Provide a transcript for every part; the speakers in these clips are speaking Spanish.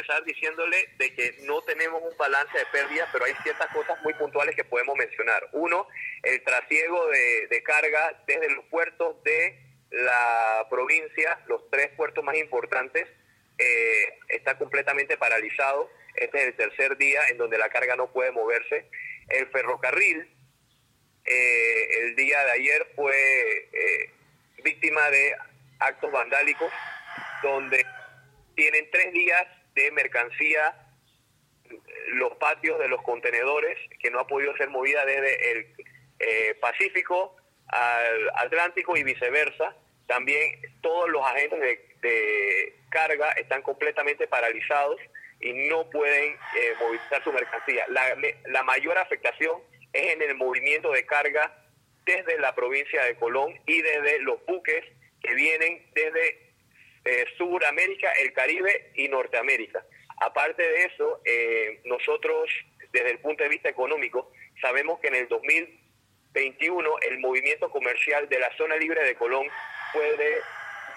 empezar diciéndole de que no tenemos un balance de pérdidas, pero hay ciertas cosas muy puntuales que podemos mencionar. Uno, el trasiego de, carga desde los puertos de la provincia, los tres puertos más importantes, eh, está completamente paralizado. Este es el tercer día en donde la carga no puede moverse. El ferrocarril, eh, el día de ayer fue eh, víctima de actos vandálicos donde tienen tres días de mercancía los patios de los contenedores que no ha podido ser movida desde el eh, Pacífico al Atlántico y viceversa. También todos los agentes de, carga están completamente paralizados y no pueden eh, movilizar su mercancía. La, la mayor afectación es en el movimiento de carga desde la provincia de Colón y desde los buques que vienen desde eh, Suramérica, el Caribe y Norteamérica. Aparte de eso, eh, nosotros, desde el punto de vista económico, sabemos que en el 2021 el movimiento comercial de la zona libre de Colón fue de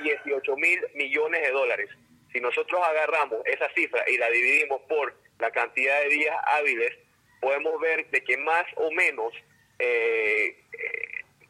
18 mil millones de dólares. Si nosotros agarramos esa cifra y la dividimos por la cantidad de días hábiles, podemos ver de que más o menos eh,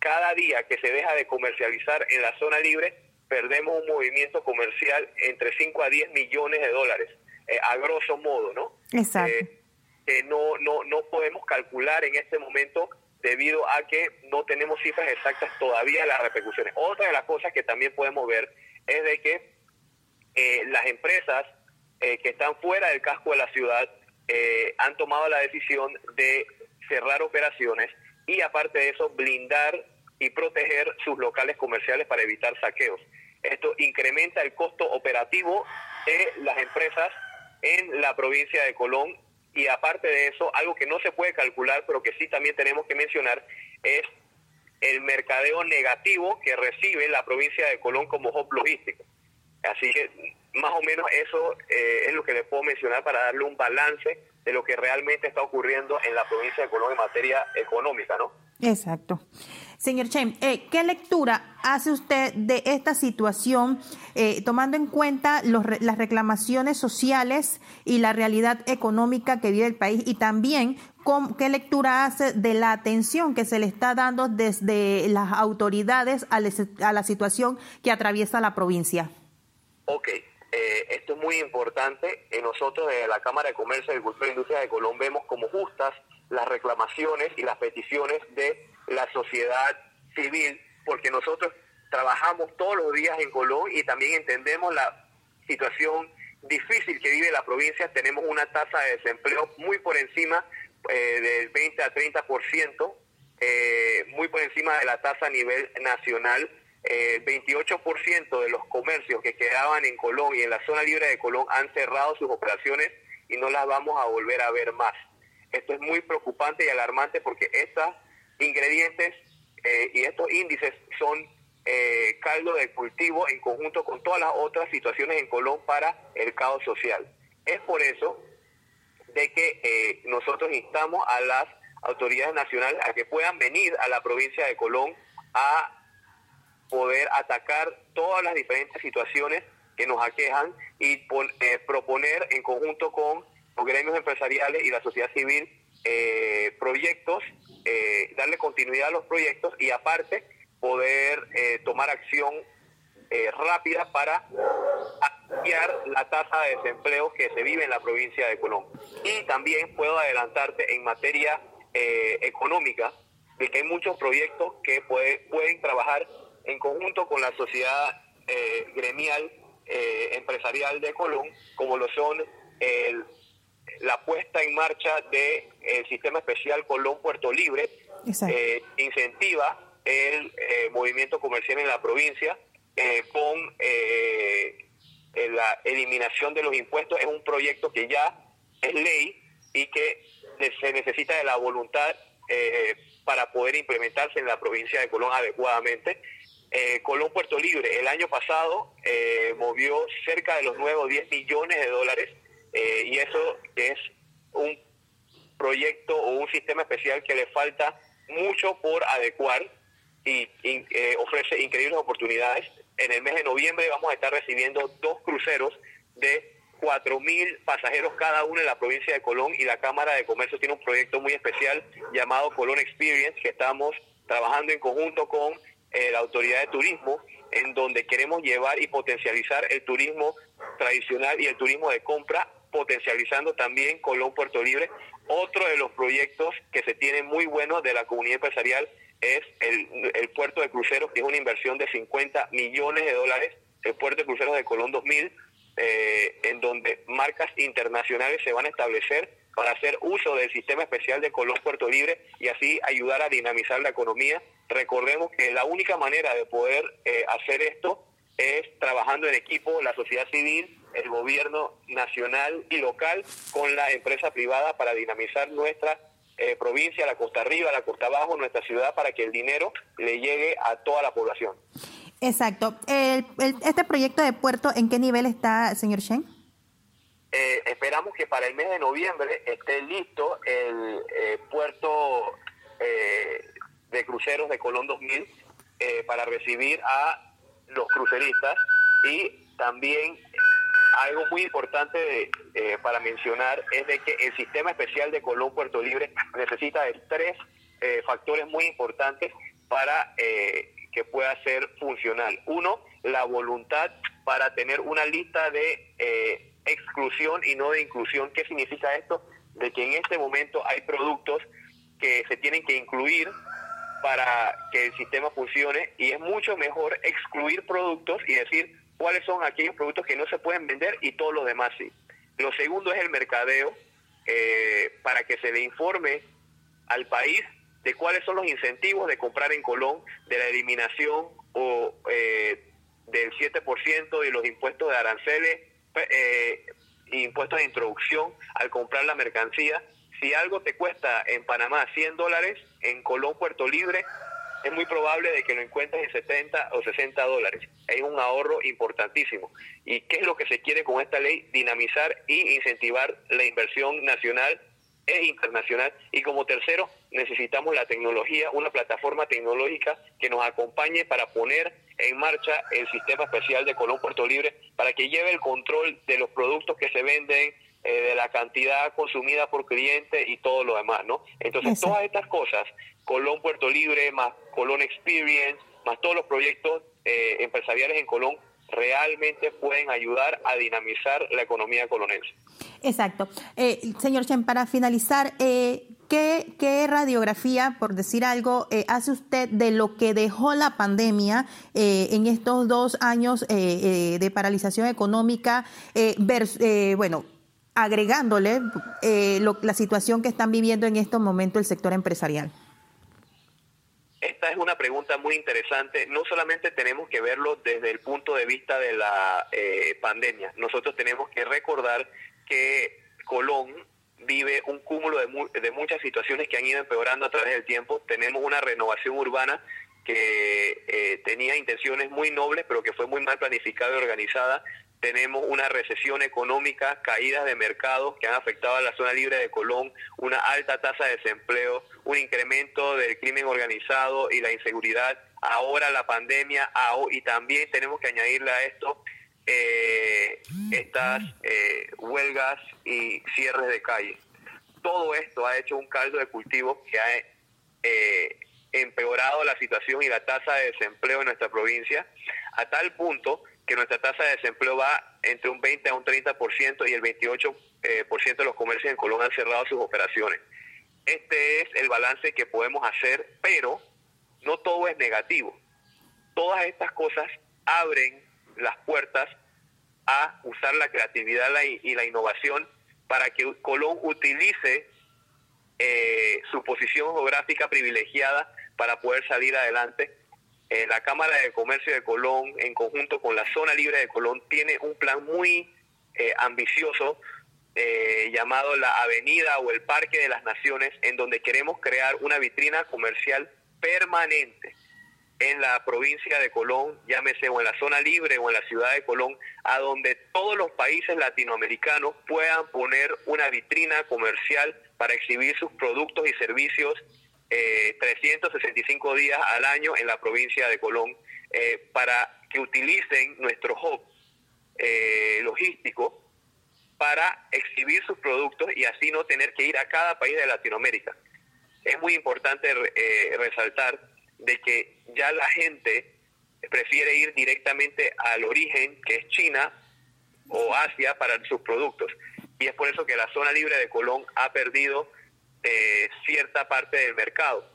cada día que se deja de comercializar en la zona libre, perdemos un movimiento comercial entre 5 a 10 millones de dólares, eh, a grosso modo, ¿no? Exacto. Eh, que no, no, no podemos calcular en este momento debido a que no tenemos cifras exactas todavía de las repercusiones. Otra de las cosas que también podemos ver es de que eh, las empresas que están fuera del casco de la ciudad han tomado la decisión de cerrar operaciones y aparte de eso blindar y proteger sus locales comerciales para evitar saqueos. Esto incrementa el costo operativo de las empresas en la provincia de Colón y aparte de eso, algo que no se puede calcular, pero que sí también tenemos que mencionar, es el mercadeo negativo que recibe la provincia de Colón como hub logístico. Así que más o menos eso eh, es lo que les puedo mencionar para darle un balance de lo que realmente está ocurriendo en la provincia de Colón en materia económica, ¿no? Exacto. Señor Chen, eh, ¿qué lectura hace usted de esta situación, eh, tomando en cuenta las reclamaciones sociales y la realidad económica que vive el país? Y también, ¿qué lectura hace de la atención que se le está dando desde las autoridades a, la situación que atraviesa la provincia? Ok, eh, esto es muy importante. nosotros desde la Cámara de Comercio, Agricultura e Industria de Colombia vemos como justas las reclamaciones y las peticiones de la sociedad civil, porque nosotros trabajamos todos los días en Colón y también entendemos la situación difícil que vive la provincia. Tenemos una tasa de desempleo muy por encima eh, del 20 a 30%, eh, muy por encima de la tasa a nivel nacional. El 28% de los comercios que quedaban en Colón y en la zona libre de Colón han cerrado sus operaciones y no las vamos a volver a ver más. Esto es muy preocupante y alarmante porque estos ingredientes eh, y estos índices son eh, caldo de cultivo en conjunto con todas las otras situaciones en Colón para el caos social. Es por eso de que eh, nosotros instamos a las autoridades nacionales a que puedan venir a la provincia de Colón a poder atacar todas las diferentes situaciones que nos aquejan y proponer en conjunto con gremios empresariales y la sociedad civil eh, proyectos, eh, darle continuidad a los proyectos y aparte poder eh, tomar acción rápida para ampliar la tasa de desempleo que se vive en la provincia de Colón. Y también puedo adelantarte en materia económica de que hay muchos proyectos que pueden trabajar en conjunto con la sociedad gremial empresarial de Colón, como lo son el la puesta en marcha del el sistema especial Colón Puerto Libre eh, incentiva el eh, movimiento comercial en la provincia eh, con la eliminación de los impuestos. Es un proyecto que ya es ley y que se necesita de la voluntad para poder implementarse en la provincia de Colón adecuadamente. Colón Puerto Libre el año pasado movió cerca de los nuevos 10 millones de dólares eh, y eso es un proyecto o un sistema especial que le falta mucho por adecuar y, eh, ofrece increíbles oportunidades. En el mes de noviembre vamos a estar recibiendo dos cruceros de 4.000 pasajeros cada uno en la provincia de Colón y la Cámara de Comercio tiene un proyecto muy especial llamado Colón Experience que estamos trabajando en conjunto con eh, la Autoridad de Turismo en donde queremos llevar y potencializar el turismo tradicional y el turismo de compra, potencializando también Colón Puerto Libre. Otro de los proyectos que se tiene muy buenos de la comunidad empresarial es el, el puerto de cruceros, que es una inversión de 50 millones de dólares, el puerto de cruceros de Colón 2000, eh, en donde marcas internacionales se van a establecer para hacer uso del sistema especial de Colón Puerto Libre y así ayudar a dinamizar la economía. Recordemos que la única manera de poder eh, hacer esto es trabajando en equipo, la sociedad civil, el gobierno nacional y local con la empresa privada para dinamizar nuestra eh, provincia, la costa arriba, la costa abajo, nuestra ciudad, para que el dinero le llegue a toda la población. Exacto. ¿Este proyecto de puerto en qué nivel está, señor Shen? Eh, esperamos que para el mes de noviembre esté listo el eh, puerto eh, de cruceros de Colón 2000 para recibir a los cruceristas y también algo muy importante para mencionar es de que el sistema especial de Colón Puerto Libre necesita de tres factores muy importantes para que pueda ser funcional. Uno, la voluntad para tener una lista de eh, exclusión y no de inclusión. ¿Qué significa esto? De que en este momento hay productos que se tienen que incluir para que el sistema funcione y es mucho mejor excluir productos y decir cuáles son aquellos productos que no se pueden vender y todos los demás sí. Lo segundo es el mercadeo, eh, para que se le informe al país de cuáles son los incentivos de comprar en Colón, de la eliminación o eh, del 7% de los impuestos de aranceles, eh, impuestos de introducción al comprar la mercancía. Si algo te cuesta en Panamá 100 dólares, en Colón, Puerto Libre, es muy probable de que lo encuentres en 70 o 60 dólares. Hay un ahorro importantísimo. ¿Y qué es lo que se quiere con esta ley? Dinamizar e incentivar la inversión nacional e internacional. Y como tercero, necesitamos la tecnología, una plataforma tecnológica que nos acompañe para poner en marcha el sistema especial de Colón Puerto Libre, para que lleve el control de los productos que se venden, eh, de la cantidad consumida por cliente y todo lo demás, ¿no? Entonces, todas estas cosas, Colón Puerto Libre, más Colón Experience, más todos los proyectos eh, empresariales en Colón, realmente pueden ayudar a dinamizar la economía colonense. Exacto. Eh, señor Chen, para finalizar, eh, ¿qué, radiografía, por decir algo, eh, hace usted de lo que dejó la pandemia en estos dos años de paralización económica, bueno, agregándole la situación que están viviendo en estos momentos el sector empresarial? Esta es una pregunta muy interesante. No solamente tenemos que verlo desde el punto de vista de la eh, pandemia, nosotros tenemos que recordar que Colón vive un cúmulo de, muchas situaciones que han ido empeorando a través del tiempo. Tenemos una renovación urbana que eh, tenía intenciones muy nobles, pero que fue muy mal planificada y organizada tenemos una recesión económica, caídas de mercados que han afectado a la zona libre de Colón, una alta tasa de desempleo, un incremento del crimen organizado y la inseguridad, ahora la pandemia y también tenemos que añadirle a esto eh, estas eh, huelgas y cierres de calle. Todo esto ha hecho un caldo de cultivo que ha eh, empeorado la situación y la tasa de desempleo en nuestra provincia a tal punto que nuestra tasa de desempleo va entre un 20 a un 30% y el 28% eh, de los comercios en Colombia han cerrado sus operaciones. Este es el balance que podemos hacer, pero no todo es negativo. Todas estas cosas abren las puertas a usar la creatividad y la innovación para que Colón utilice eh, su posición geográfica privilegiada para poder salir adelante eh, la Cámara de Comercio de Colón, en conjunto con la Zona Libre de Colón, tiene un plan muy eh, ambicioso eh, llamado la Avenida o el Parque de las Naciones, en donde queremos crear una vitrina comercial permanente en la provincia de Colón, llámese o en la zona libre o en la ciudad de Colón, a donde todos los países latinoamericanos puedan poner una vitrina comercial para exhibir sus productos y servicios 365 eh, días al año en la provincia de Colón eh, para que utilicen nuestro hub eh, logístico para exhibir sus productos y así no tener que ir a cada país de Latinoamérica. Es muy importante eh, resaltar de que ya la gente prefiere ir directamente al origen, que es China o Asia, para sus productos. Y es por eso que la zona libre de Colón ha perdido eh, cierta parte del mercado.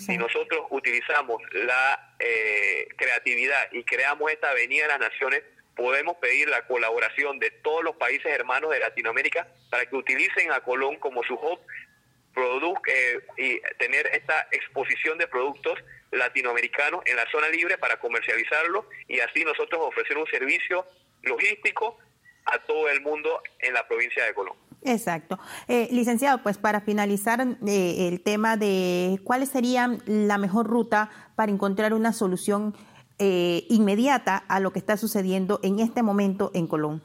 Si nosotros utilizamos la eh, creatividad y creamos esta Avenida de las Naciones, podemos pedir la colaboración de todos los países hermanos de Latinoamérica para que utilicen a Colón como su hub eh, y tener esta exposición de productos latinoamericanos en la zona libre para comercializarlo y así nosotros ofrecer un servicio logístico a todo el mundo en la provincia de Colón. Exacto. Eh, licenciado, pues para finalizar eh, el tema de cuál sería la mejor ruta para encontrar una solución eh, inmediata a lo que está sucediendo en este momento en Colón.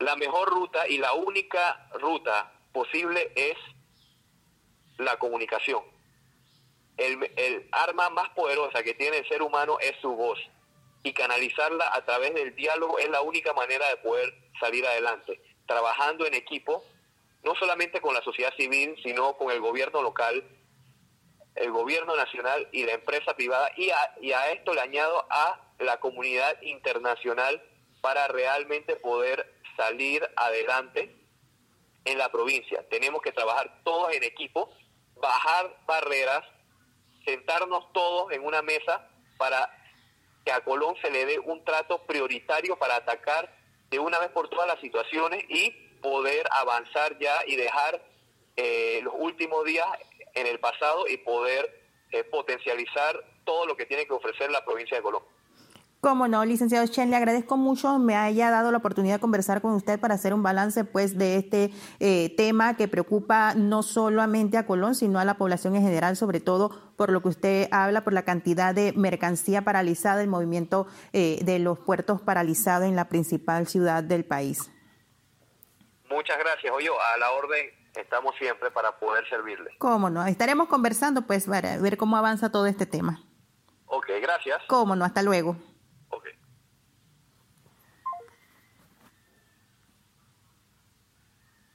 La mejor ruta y la única ruta posible es la comunicación. El, el arma más poderosa que tiene el ser humano es su voz y canalizarla a través del diálogo es la única manera de poder salir adelante trabajando en equipo, no solamente con la sociedad civil, sino con el gobierno local, el gobierno nacional y la empresa privada, y a, y a esto le añado a la comunidad internacional para realmente poder salir adelante en la provincia. Tenemos que trabajar todos en equipo, bajar barreras, sentarnos todos en una mesa para que a Colón se le dé un trato prioritario para atacar de una vez por todas las situaciones y poder avanzar ya y dejar eh, los últimos días en el pasado y poder eh, potencializar todo lo que tiene que ofrecer la provincia de Colombia. Cómo no, licenciado Chen, le agradezco mucho me haya dado la oportunidad de conversar con usted para hacer un balance pues de este eh, tema que preocupa no solamente a Colón, sino a la población en general, sobre todo por lo que usted habla, por la cantidad de mercancía paralizada, el movimiento eh, de los puertos paralizados en la principal ciudad del país. Muchas gracias, Oye, a la orden estamos siempre para poder servirle. Cómo no, estaremos conversando pues para ver cómo avanza todo este tema. Ok, gracias. Cómo no, hasta luego.